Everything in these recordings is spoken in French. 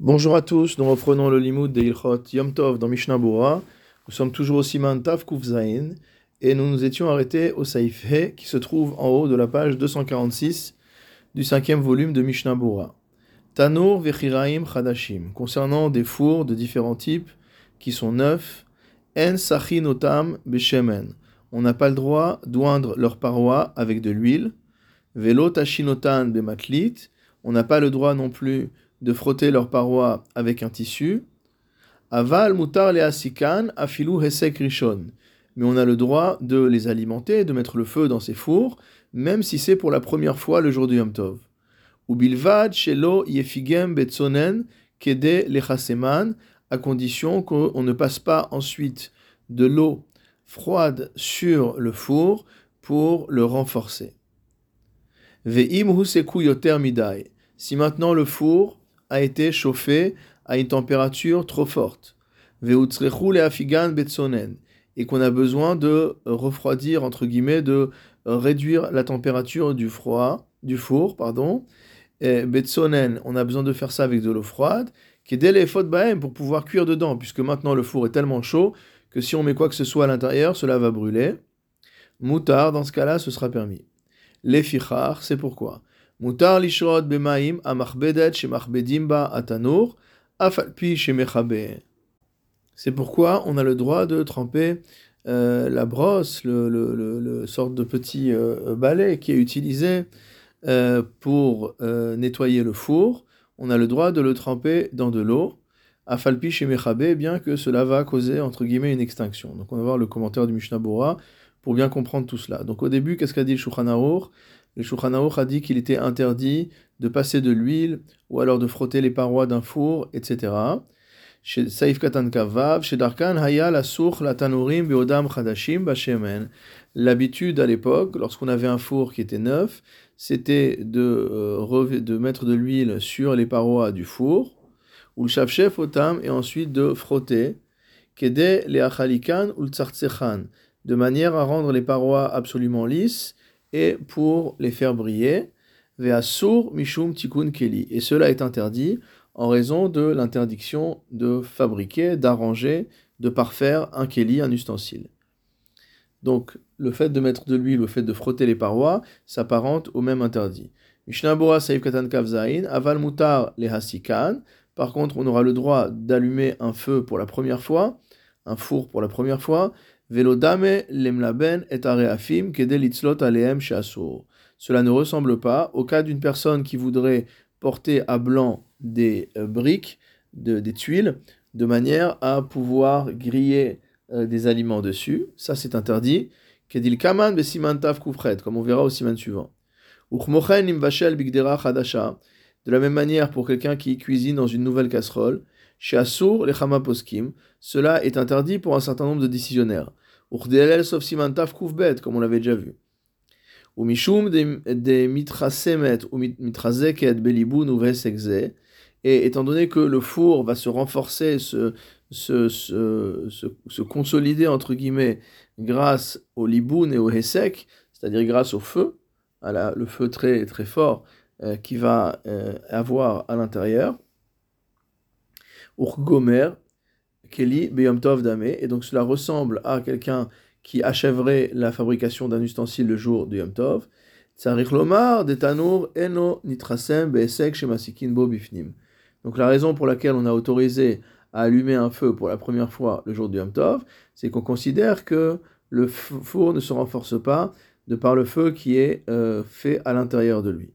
Bonjour à tous, nous reprenons le limoud de Ilchot Yom Tov dans Mishnah. Nous sommes toujours au Siman Tav Kuf Zain et nous nous étions arrêtés au Saif He qui se trouve en haut de la page 246 du cinquième volume de Mishnah. Tanur Vechiraim Chadashim, concernant des fours de différents types qui sont neufs, En Sachinotam Beshemen. On n'a pas le droit d'oindre leurs parois avec de l'huile. Velo Tashinotan Bematlit. On n'a pas le droit non plus de frotter leurs parois avec un tissu. Aval mutar le asikan afilu hesek rishon. Mais on a le droit de les alimenter, de mettre le feu dans ces fours, même si c'est pour la première fois le jour du Yom Tov. Ubilvad shelo yefigem betsonen kede lechaseman, à condition qu'on ne passe pas ensuite de l'eau froide sur le four pour le renforcer. Ve'im. Si maintenant le four a été chauffé à une température trop forte. Et qu'on a besoin de refroidir, entre guillemets, de réduire la température du froid, du four, pardon. Et betsonen, on a besoin de faire ça avec de l'eau froide, qui est dès pour pouvoir cuire dedans, puisque maintenant le four est tellement chaud que si on met quoi que ce soit à l'intérieur, cela va brûler. Moutard, dans ce cas-là, ce sera permis. Les fichar, c'est pourquoi? C'est pourquoi on a le droit de tremper euh, la brosse, le, le, sorte de petit euh, balai qui est utilisé euh, pour nettoyer le four. On a le droit de le tremper dans de l'eau. Afalpi shemechabe, bien que cela va causer entre guillemets une extinction. Donc on va voir le commentaire du Mishnah Bora pour bien comprendre tout cela. Donc au début, qu'est-ce qu'a dit le le Shulchan a dit qu'il était interdit de passer de l'huile ou alors de frotter les parois d'un four, etc. Chez Saif Katan chez Darkan Haya la la tanurim beodam chadashim bashemen. L'habitude à l'époque, lorsqu'on avait un four qui était neuf, c'était de, euh, mettre de l'huile sur les parois du four, ou le chef otam, et ensuite de frotter, kede le achalikan ou le de manière à rendre les parois absolument lisses et pour les faire briller, ve'asur mishum tikun keli. Et cela est interdit en raison de l'interdiction de fabriquer, d'arranger, de parfaire un keli, un ustensile. Donc, le fait de mettre de l'huile, le fait de frotter les parois, s'apparente au même interdit. Mishnabura katan aval mutar. Par contre, on aura le droit d'allumer un feu pour la première fois, un four pour la première fois, Cela ne ressemble pas au cas d'une personne qui voudrait porter à blanc des euh, briques, des tuiles, de manière à pouvoir griller euh, des aliments dessus. Ça, c'est interdit. Kedil kaman comme on verra au siman suivant. De la même manière, pour quelqu'un qui cuisine dans une nouvelle casserole, chez Assour, les cela est interdit pour un certain nombre de décisionnaires. Urdelel sauf simantaf koufbet, comme on l'avait déjà vu. Ou mishum de mitrasemet ou mitrazeket belibun ou vesekze. Et étant donné que le four va se renforcer, se, se, se, se, consolider entre guillemets grâce au liboun et au hesek, c'est-à-dire grâce au feu, à la, le feu très, très fort euh, qui va euh, avoir à l'intérieur, Gomer, Keli Beyom Tov et donc cela ressemble à quelqu'un qui achèverait la fabrication d'un ustensile le jour du Yom Tov. Tsarich Lomar, Eno, Nitrasem, Beesek, Shemasikin, Bo Bifnim. Donc la raison pour laquelle on a autorisé à allumer un feu pour la première fois le jour du Yom Tov, c'est qu'on considère que le four ne se renforce pas de par le feu qui est euh, fait à l'intérieur de lui.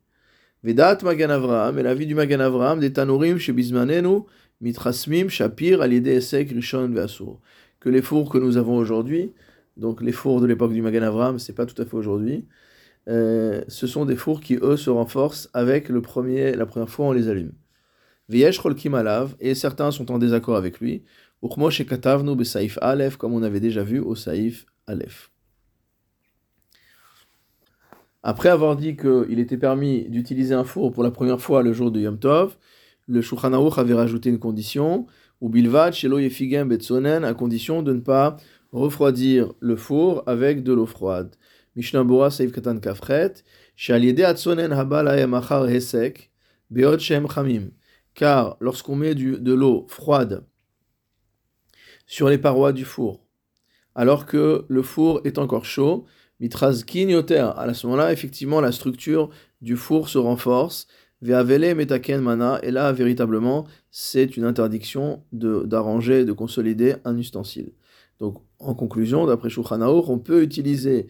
Vedat Magan Avraham, et la vie du Magan Avraham, des Tanurim, chez Bismanenu, Mitrasmim, Shapir, Alide Esek, Rishon, Veasur. Que les fours que nous avons aujourd'hui, donc les fours de l'époque du Magan Avram, c'est pas tout à fait aujourd'hui, euh, ce sont des fours qui, eux, se renforcent avec le premier, la première fois on les allume. Viesh Rolkim Alav, et certains sont en désaccord avec lui. Uchmosh et Katavnu Besaif Aleph, comme on avait déjà vu au Saif Aleph. Après avoir dit qu'il était permis d'utiliser un four pour la première fois le jour de Yom Tov, le Shulchan avait rajouté une condition, ou Bilvad, Shelo Yefigem Betsonen, à condition de ne pas refroidir le four avec de l'eau froide. Mishnah Bora Seif Katan Kafret, Shaliede Atsonen Habal Machar Hesek, Beot Shem Chamim. car lorsqu'on met de l'eau froide sur les parois du four, alors que le four est encore chaud, mitrazkin yoter, à ce moment-là, effectivement, la structure du four se renforce, mana, et là, véritablement, c'est une interdiction d'arranger, de, consolider un ustensile. Donc, en conclusion, d'après Shulchan on peut utiliser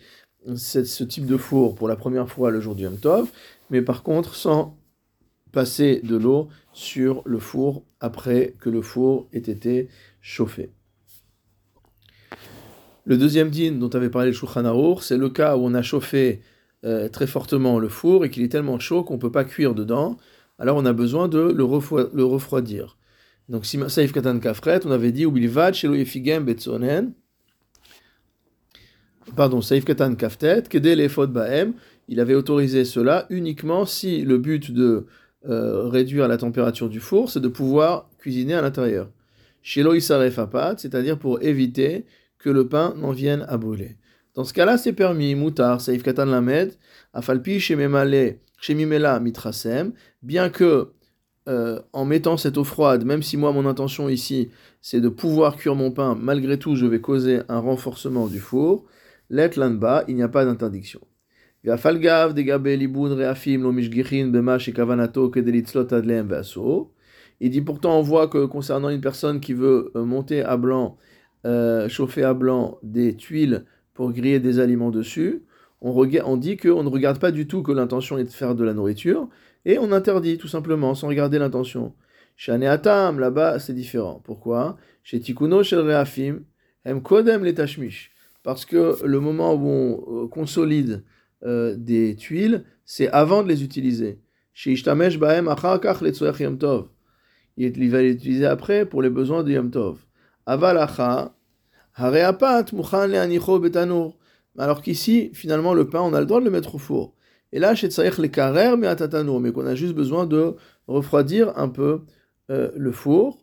ce type de four pour la première fois le jour du Yom mais par contre sans passer de l'eau sur le four après que le four ait été chauffé. Le deuxième din dont avait parlé le c'est le cas où on a chauffé euh, très fortement le four et qu'il est tellement chaud qu'on ne peut pas cuire dedans, alors on a besoin de le, refroidir. Donc, Saif Katan Kafret, on avait dit, Ubilvad, Shelo Yefigem Betsonen, pardon, Saif Katan Kaftet, Kede Lefod Baem, il avait autorisé cela uniquement si le but de euh, réduire la température du four, c'est de pouvoir cuisiner à l'intérieur. Shelo Isaref Apat, c'est-à-dire pour éviter que le pain n'en vienne à brûler. Dans ce cas-là, c'est permis, Moutar, Saif Katan Lamed, Afalpi, Shememale, Shemimela, Mitrasem, bien que euh, en mettant cette eau froide, même si moi mon intention ici c'est de pouvoir cuire mon pain, malgré tout je vais causer un renforcement du four, let bas, il n'y a pas d'interdiction. Il dit pourtant on voit que concernant une personne qui veut euh, monter à blanc, euh, chauffer à blanc des tuiles pour griller des aliments dessus, on, on dit qu'on ne regarde pas du tout que l'intention est de faire de la nourriture, et on interdit tout simplement, sans regarder l'intention. Chez Atam, là-bas, c'est différent. Pourquoi? Chez Tikuno, chez Reafim, Hem Kodem les Tashmish. Parce que le moment où on euh, consolide euh, des tuiles, c'est avant de les utiliser. Chez Ishtamesh Bahem Achakach les Tov. Il va les utiliser après pour les besoins de Yom Tov. Avalacha, Alors qu'ici, finalement, le pain, on a le droit de le mettre au four. Et là, chez les karer, mais mais qu'on a juste besoin de refroidir un peu euh, le four.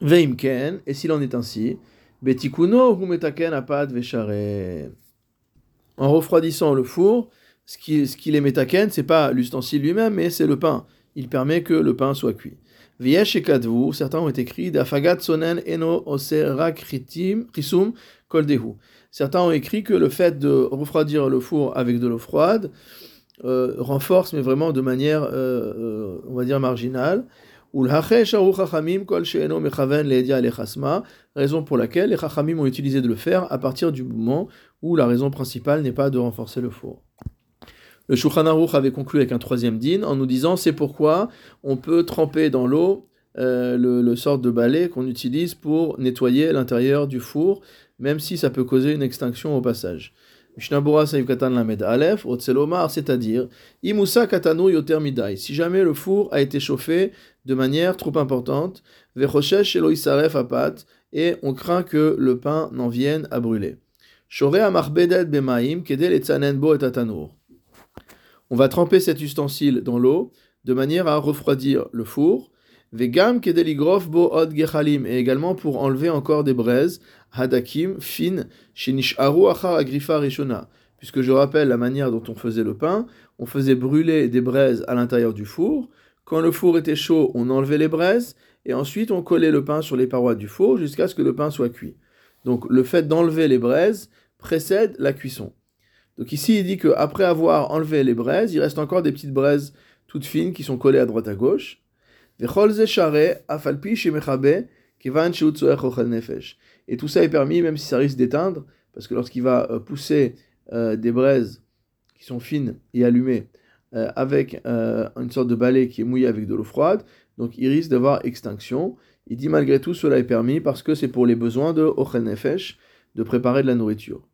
Veimken, et s'il en est ainsi, betikuno ou metaken apad veshare. En refroidissant le four, ce qui, ce qui les metaken, c'est pas l'ustensile lui-même, mais c'est le pain. Il permet que le pain soit cuit. Certains ont écrit d'afagat sonen eno oserak risum koldehu. Certains ont écrit que le fait de refroidir le four avec de l'eau froide euh, renforce, mais vraiment de manière, euh, euh, on va dire, marginale. Raison pour laquelle les chachamim ont utilisé de le faire à partir du moment où la raison principale n'est pas de renforcer le four. Le Shulchan Aruch avait conclu avec un troisième din en nous disant c'est pourquoi on peut tremper dans l'eau le, le, sort de balai qu'on utilise pour nettoyer l'intérieur du four même si ça peut causer une extinction au passage. Mishnabura Saïf Lamed Otselomar, c'est-à-dire, Imusa Katanu Yoter si jamais le four a été chauffé de manière trop importante, Vechoshesh Shelo Isaref Apat, et on craint que le pain n'en vienne à brûler. Bemaim, Kedel et. On va tremper cet ustensile dans l'eau de manière à refroidir le four, Vegam kedeligrof bo od gechalim, et également pour enlever encore des braises, hadakim, fines, aru achar agrifa rishona. Puisque je rappelle la manière dont on faisait le pain, on faisait brûler des braises à l'intérieur du four. Quand le four était chaud, on enlevait les braises, et ensuite on collait le pain sur les parois du four jusqu'à ce que le pain soit cuit. Donc le fait d'enlever les braises précède la cuisson. Donc ici il dit qu'après avoir enlevé les braises, il reste encore des petites braises toutes fines qui sont collées à droite à gauche. Et tout ça est permis même si ça risque d'éteindre, parce que lorsqu'il va euh, pousser euh, des braises qui sont fines et allumées euh, avec une sorte de balai qui est mouillé avec de l'eau froide, donc il risque d'avoir extinction. Il dit malgré tout cela est permis parce que c'est pour les besoins de Ochel de préparer de la nourriture.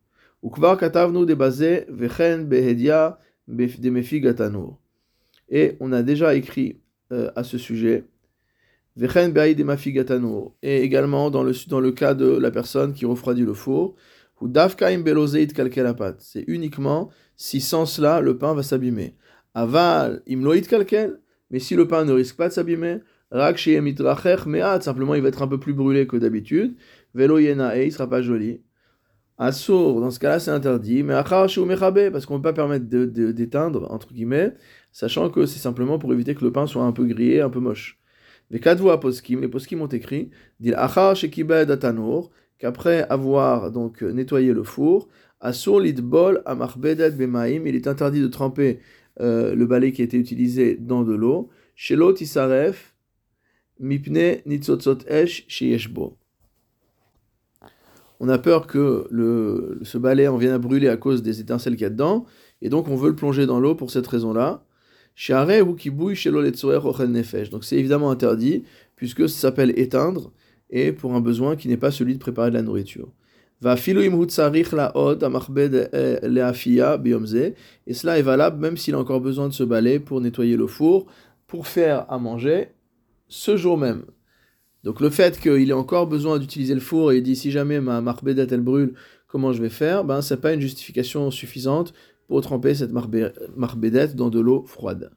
Et on a déjà écrit euh, à ce sujet. Et également dans le, dans le cas de la personne qui refroidit le four, c'est uniquement si sans cela le pain va s'abîmer. Aval imloit kalkel, mais si le pain ne risque pas de s'abîmer, simplement il va être un peu plus brûlé que d'habitude, velo et il sera pas joli. Assour, dans ce cas-là c'est interdit, mais parce qu'on ne peut pas permettre d'éteindre, entre guillemets, sachant que c'est simplement pour éviter que le pain soit un peu grillé, un peu moche. Les voix poskim, les poskim ont écrit, dit achar shekibed atanour, qu'après avoir donc nettoyé le four, asur litbol amarbedet bemaim, il est interdit de tremper euh, le balai qui a été utilisé dans de l'eau, shelo tisaref mipne nitzotzot esh sheyeshbo. On a peur que le, ce balai en vienne à brûler à cause des étincelles qu'il y a dedans, et donc on veut le plonger dans l'eau pour cette raison-là. Donc c'est évidemment interdit, puisque ça s'appelle éteindre, et pour un besoin qui n'est pas celui de préparer de la nourriture. Et cela est valable même s'il a encore besoin de se balai pour nettoyer le four, pour faire à manger ce jour même. Donc le fait qu'il ait encore besoin d'utiliser le four et il dit si jamais ma marbedette elle brûle, comment je vais faire? Ben c'est pas une justification suffisante pour tremper cette marbédette dans de l'eau froide.